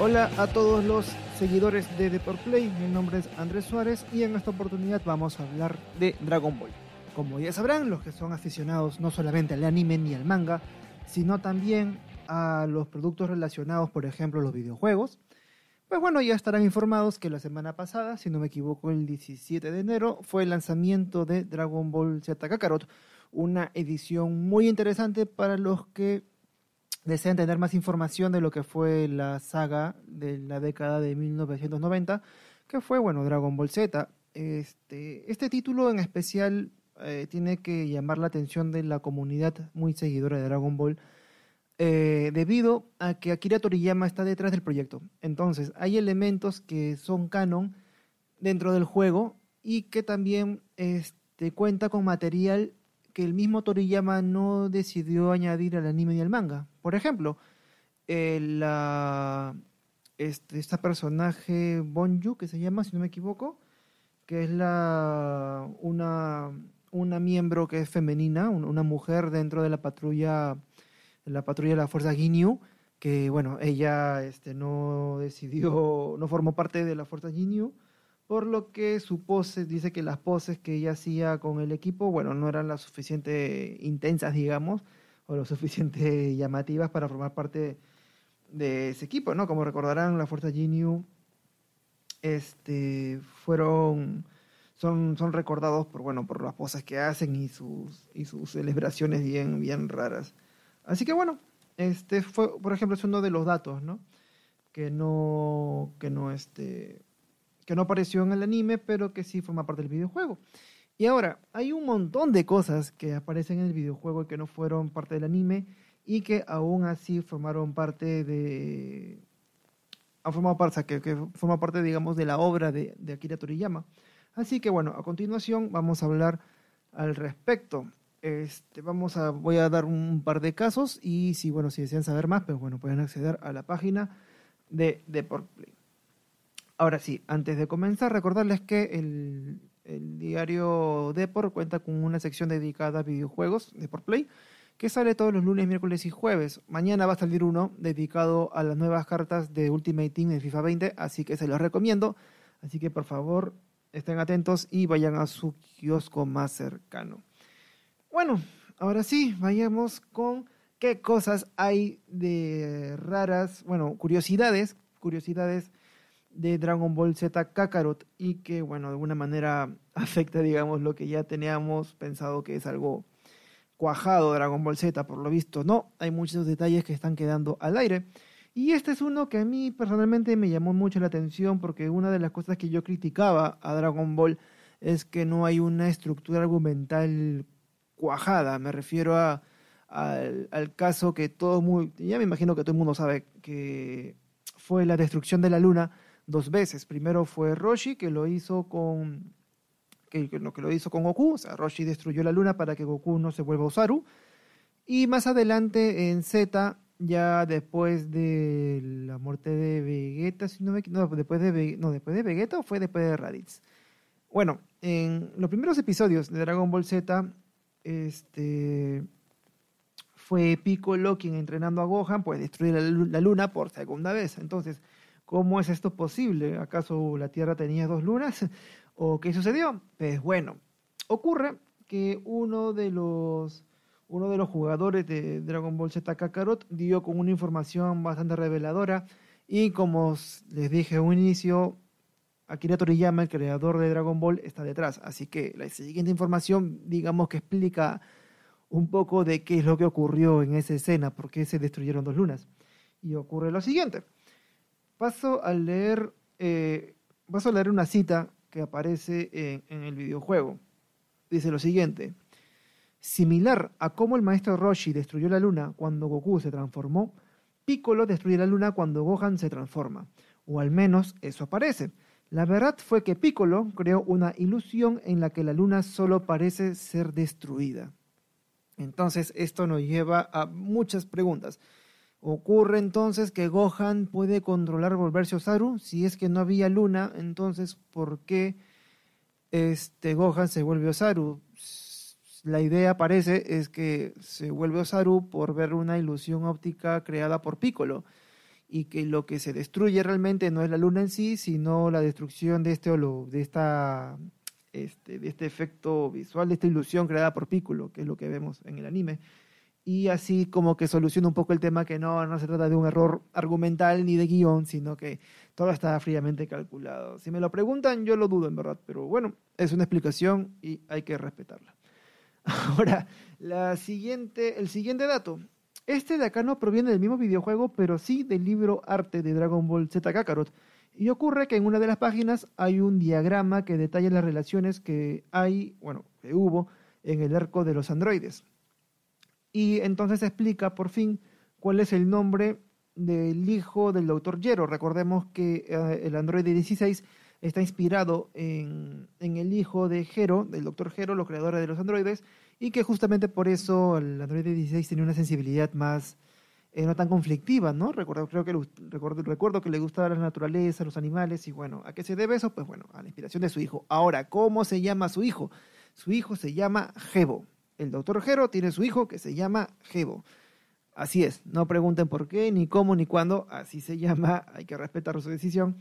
Hola a todos los seguidores de Deport Play, mi nombre es Andrés Suárez y en esta oportunidad vamos a hablar de Dragon Ball. Como ya sabrán, los que son aficionados no solamente al anime ni al manga, sino también a los productos relacionados, por ejemplo, los videojuegos, pues bueno, ya estarán informados que la semana pasada, si no me equivoco, el 17 de enero, fue el lanzamiento de Dragon Ball Z Kakarot, una edición muy interesante para los que desean tener más información de lo que fue la saga de la década de 1990, que fue, bueno, Dragon Ball Z. Este, este título en especial eh, tiene que llamar la atención de la comunidad muy seguidora de Dragon Ball, eh, debido a que Akira Toriyama está detrás del proyecto. Entonces, hay elementos que son canon dentro del juego y que también este, cuenta con material que el mismo Toriyama no decidió añadir al anime y al manga. Por ejemplo, la, este, esta personaje Bonju, que se llama, si no me equivoco, que es la una, una miembro que es femenina, una mujer dentro de la patrulla, la patrulla de la Fuerza Ginyu, que bueno, ella este, no decidió, no formó parte de la Fuerza Ginyu, por lo que su pose, dice que las poses que ella hacía con el equipo, bueno, no eran las suficientemente intensas, digamos, o lo suficiente llamativas para formar parte de ese equipo, ¿no? Como recordarán, la Fuerza Ginyu este, fueron, son, son recordados por, bueno, por las poses que hacen y sus, y sus celebraciones bien, bien raras. Así que bueno, este fue, por ejemplo, es uno de los datos, ¿no? Que no, que no, este, que no apareció en el anime, pero que sí forma parte del videojuego. Y ahora, hay un montón de cosas que aparecen en el videojuego que no fueron parte del anime y que aún así formaron parte de... Han formado parte, que, que parte, digamos, de la obra de, Akira Toriyama. Así que bueno, a continuación vamos a hablar al respecto. Este, vamos a, voy a dar un par de casos y si, bueno, si desean saber más, pues bueno, pueden acceder a la página de Play. Ahora sí, antes de comenzar, recordarles que el, diario Deport cuenta con una sección dedicada a videojuegos, Deport Play, que sale todos los lunes, miércoles y jueves. Mañana va a salir uno dedicado a las nuevas cartas de Ultimate Team de FIFA 20, así que se los recomiendo. Así que por favor estén atentos y vayan a su kiosco más cercano. Bueno, ahora sí, vayamos con qué cosas hay de raras, bueno, curiosidades, curiosidades de Dragon Ball Z Kakarot y que, bueno, de alguna manera afecta, digamos, lo que ya teníamos pensado que es algo cuajado Dragon Ball Z, por lo visto no, hay muchos detalles que están quedando al aire. Y este es uno que a mí personalmente me llamó mucho la atención porque una de las cosas que yo criticaba a Dragon Ball es que no hay una estructura argumental cuajada. Me refiero a, al, al caso que todo muy, ya me imagino que todo el mundo sabe que fue la destrucción de la luna dos veces. Primero fue Roshi, que lo hizo con que, que, que lo hizo con Goku, o sea, Roshi destruyó la luna para que Goku no se vuelva Osaru. Y más adelante en Z, ya después de la muerte de Vegeta, si no, me, no, después de, no, después de Vegeta o fue después de Raditz. Bueno, en los primeros episodios de Dragon Ball Z, este, fue Piccolo quien entrenando a Gohan, pues destruir la, la luna por segunda vez. Entonces, ¿Cómo es esto posible? ¿Acaso la Tierra tenía dos lunas? ¿O qué sucedió? Pues bueno, ocurre que uno de los, uno de los jugadores de Dragon Ball Z Kakarot dio con una información bastante reveladora y como les dije a un inicio, Akira Toriyama, el creador de Dragon Ball, está detrás. Así que la siguiente información, digamos que explica un poco de qué es lo que ocurrió en esa escena, por qué se destruyeron dos lunas. Y ocurre lo siguiente paso a leer, eh, paso a leer una cita que aparece en, en el videojuego. Dice lo siguiente. Similar a cómo el maestro Roshi destruyó la luna cuando Goku se transformó, Piccolo destruye la luna cuando Gohan se transforma. O al menos eso aparece. La verdad fue que Piccolo creó una ilusión en la que la luna solo parece ser destruida. Entonces esto nos lleva a muchas preguntas. Ocurre entonces que Gohan puede controlar volverse Osaru. Si es que no había luna, entonces ¿por qué este Gohan se vuelve Osaru? La idea parece es que se vuelve Osaru por ver una ilusión óptica creada por Piccolo. y que lo que se destruye realmente no es la luna en sí, sino la destrucción de este de esta este, de este efecto visual, de esta ilusión creada por Piccolo, que es lo que vemos en el anime. Y así como que soluciona un poco el tema que no, no se trata de un error argumental ni de guion, sino que todo está fríamente calculado. Si me lo preguntan, yo lo dudo en verdad, pero bueno, es una explicación y hay que respetarla. Ahora, la siguiente, el siguiente dato. Este de acá no proviene del mismo videojuego, pero sí del libro arte de Dragon Ball Z Kakarot. Y ocurre que en una de las páginas hay un diagrama que detalla las relaciones que hay, bueno, que hubo en el arco de los androides. Y entonces explica por fin cuál es el nombre del hijo del doctor Yero. Recordemos que eh, el androide 16 está inspirado en, en, el hijo de Jero, del doctor Jero, los creadores de los androides, y que justamente por eso el Android 16 tenía una sensibilidad más eh, no tan conflictiva, ¿no? Recuerdo, creo que recuerdo, recuerdo que le gustaba la naturaleza, los animales y bueno, ¿a qué se debe eso? Pues bueno, a la inspiración de su hijo. Ahora, ¿cómo se llama su hijo? Su hijo se llama Gebo. El doctor Jero tiene su hijo que se llama Gebo. Así es, no pregunten por qué, ni cómo, ni cuándo, así se llama, hay que respetar su decisión.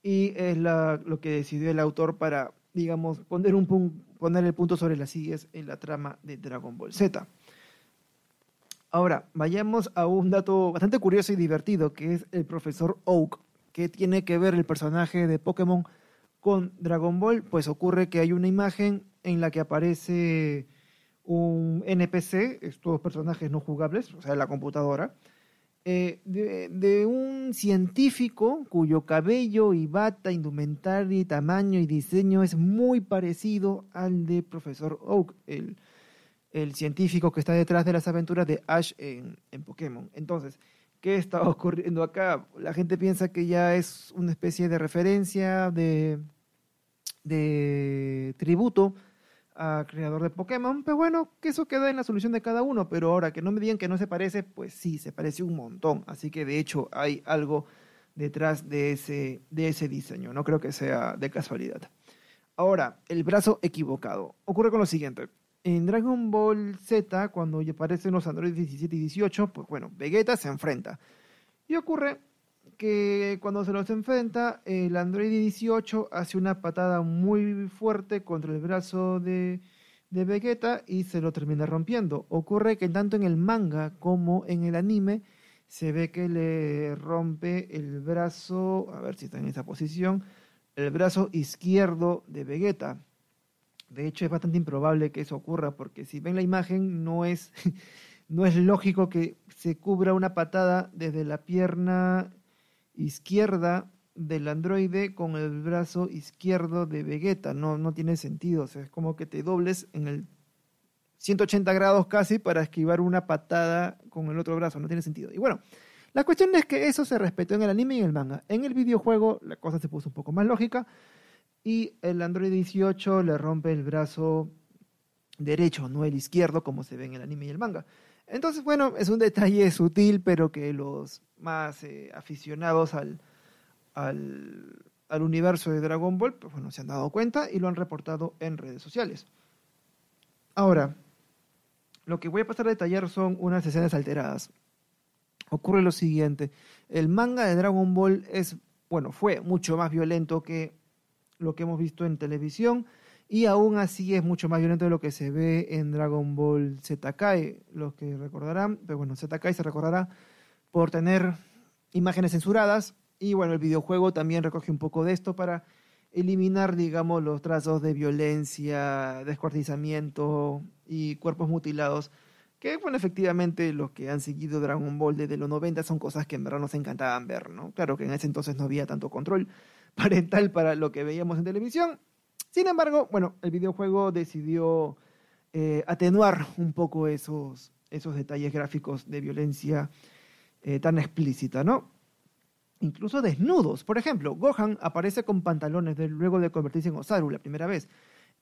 Y es lo que decidió el autor para, digamos, poner el punto sobre las sillas en la trama de Dragon Ball Z. Ahora, vayamos a un dato bastante curioso y divertido, que es el profesor Oak. ¿Qué tiene que ver el personaje de Pokémon con Dragon Ball? Pues ocurre que hay una imagen en la que aparece un NPC, estos personajes no jugables, o sea, la computadora, eh, de, un científico cuyo cabello y bata, indumentaria, tamaño y diseño es muy parecido al de Profesor Oak, el, el científico que está detrás de las aventuras de Ash en, en, Pokémon. Entonces, ¿qué está ocurriendo acá? La gente piensa que ya es una especie de referencia, de, de tributo a creador de Pokémon, pues bueno, que eso queda en la solución de cada uno, pero ahora que no me digan que no se parece, pues sí, se parece un montón, así que de hecho hay algo detrás de ese, de ese diseño, no creo que sea de casualidad. Ahora, el brazo equivocado. Ocurre con lo siguiente. En Dragon Ball Z, cuando aparecen los androides 17 y 18, pues bueno, Vegeta se enfrenta. Y ocurre que cuando se los enfrenta, el Android 18 hace una patada muy fuerte contra el brazo de, de Vegeta y se lo termina rompiendo. Ocurre que tanto en el manga como en el anime se ve que le rompe el brazo, a ver si está en esa posición, el brazo izquierdo de Vegeta. De hecho, es bastante improbable que eso ocurra, porque si ven la imagen, no es, no es lógico que se cubra una patada desde la pierna izquierda del androide con el brazo izquierdo de Vegeta. No, no tiene sentido. O sea, es como que te dobles en el 180 grados casi para esquivar una patada con el otro brazo. No tiene sentido. Y bueno, la cuestión es que eso se respetó en el anime y en el manga. En el videojuego la cosa se puso un poco más lógica y el Android 18 le rompe el brazo derecho, no el izquierdo como se ve en el anime y el manga. Entonces, bueno, es un detalle sutil, pero que los más eh, aficionados al, al, universo de Dragon Ball, pues bueno, se han dado cuenta y lo han reportado en redes sociales. Ahora, lo que voy a pasar a detallar son unas escenas alteradas. Ocurre lo siguiente, el manga de Dragon Ball es, bueno, fue mucho más violento que lo que hemos visto en televisión y aún así es mucho más violento de lo que se ve en Dragon Ball Z Kai, los que recordarán, pero bueno, Z Kai se recordará por tener imágenes censuradas y bueno, el videojuego también recoge un poco de esto para eliminar, digamos, los trazos de violencia, descuartizamiento y cuerpos mutilados, que bueno, efectivamente los que han seguido Dragon Ball desde los 90 son cosas que en verdad nos encantaban ver, ¿no? Claro que en ese entonces no había tanto control parental para lo que veíamos en televisión, sin embargo, bueno, el videojuego decidió eh, atenuar un poco esos, esos detalles gráficos de violencia eh, tan explícita, ¿no? Incluso desnudos. Por ejemplo, Gohan aparece con pantalones luego de convertirse en Osaru la primera vez.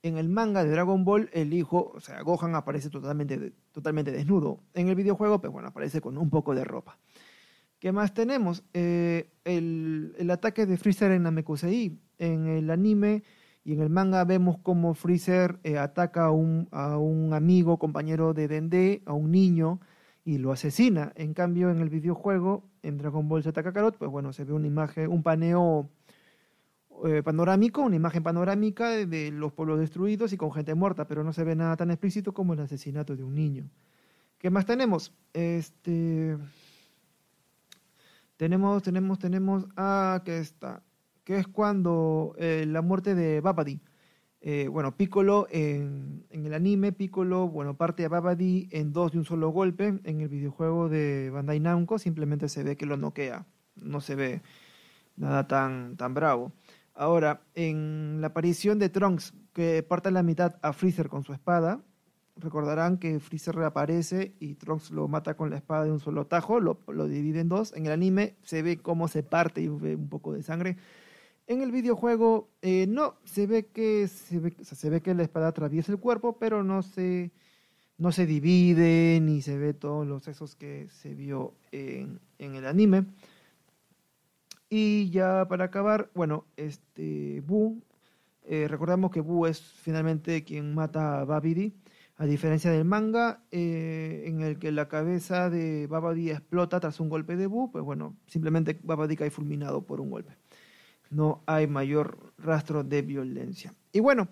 En el manga de Dragon Ball, el hijo, o sea, Gohan aparece totalmente, totalmente desnudo. En el videojuego, pues bueno, aparece con un poco de ropa. ¿Qué más tenemos? Eh, el, el, ataque de Freezer en Namekusei. En el anime y en el manga vemos cómo Freezer eh, ataca a un, a un, amigo, compañero de Dende, a un niño, y lo asesina. En cambio, en el videojuego, en Dragon Ball Z Kakarot, pues bueno, se ve una imagen, un paneo eh, panorámico, una imagen panorámica de, los pueblos destruidos y con gente muerta, pero no se ve nada tan explícito como el asesinato de un niño. ¿Qué más tenemos? Este. Tenemos, tenemos, tenemos. Ah, que está. Que es cuando eh, la muerte de Babadi. Eh, bueno, Piccolo en, el anime, Piccolo, bueno, parte a Babadi en dos de un solo golpe. En el videojuego de Bandai Namco simplemente se ve que lo noquea. No se ve nada tan, tan bravo. Ahora, en la aparición de Trunks, que parte la mitad a Freezer con su espada, recordarán que Freezer reaparece y Trunks lo mata con la espada de un solo tajo, lo, lo divide en dos. En el anime se ve cómo se parte y ve un poco de sangre. En el videojuego eh, no, se ve, que, se ve, se, ve que la espada atraviesa el cuerpo, pero no se, no se divide ni se ve todos los sexos que se vio en, en el anime. Y ya para acabar, bueno, este Boo, eh, recordamos que Boo es finalmente quien mata a Babidi, a diferencia del manga, eh, en el que la cabeza de Babidi explota tras un golpe de Boo, pues bueno, simplemente Babidi cae fulminado por un golpe. No hay mayor rastro de violencia. Y bueno,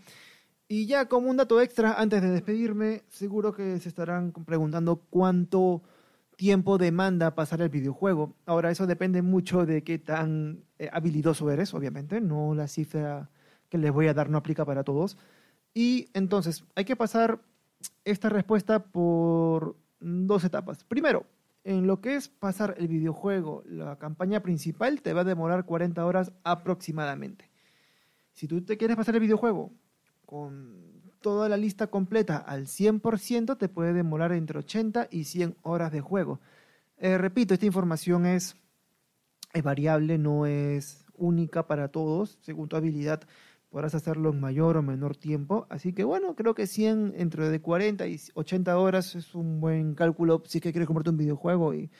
y ya como un dato extra, antes de despedirme, seguro que se estarán preguntando cuánto tiempo demanda pasar el videojuego. Ahora, eso depende mucho de qué tan eh, habilidoso eres, obviamente. No la cifra que les voy a dar no aplica para todos. Y entonces, hay que pasar esta respuesta por dos etapas. Primero, en lo que es pasar el videojuego, la campaña principal te va a demorar 40 horas aproximadamente. Si tú te quieres pasar el videojuego con toda la lista completa al 100% te puede demorar entre 80 y 100 horas de juego. Eh, repito, esta información es, es, variable, no es única para todos. Según tu habilidad podrás hacerlo en mayor o menor tiempo. Así que bueno, creo que 100 entre de 40 y 80 horas es un buen cálculo si es que quieres comprarte un videojuego y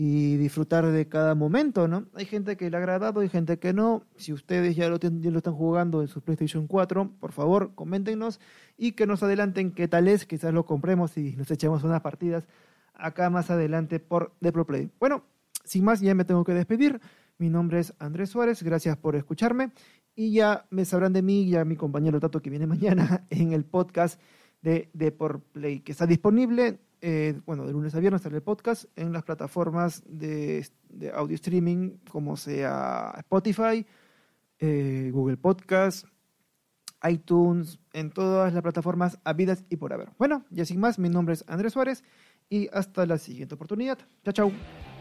y disfrutar de cada momento, ¿no? Hay gente que le ha agradado, hay gente que no. Si ustedes ya lo, ya lo están jugando en su PlayStation 4, por favor, coméntenos y que nos adelanten qué tal es, quizás lo compremos y nos echemos unas partidas acá más adelante por The Pro Play. Bueno, sin más, ya me tengo que despedir. Mi nombre es Andrés Suárez, gracias por escucharme y ya me sabrán de mí, ya mi compañero Tato que viene mañana en el podcast de The Pro Play, que está disponible eh, bueno, de lunes a viernes sale el podcast en las plataformas de, audio streaming como sea Spotify, eh, Google Podcast, iTunes, en todas las plataformas habidas y por haber. Bueno, ya sin más, mi nombre es Andrés Suárez y hasta la siguiente oportunidad. Chao, chao.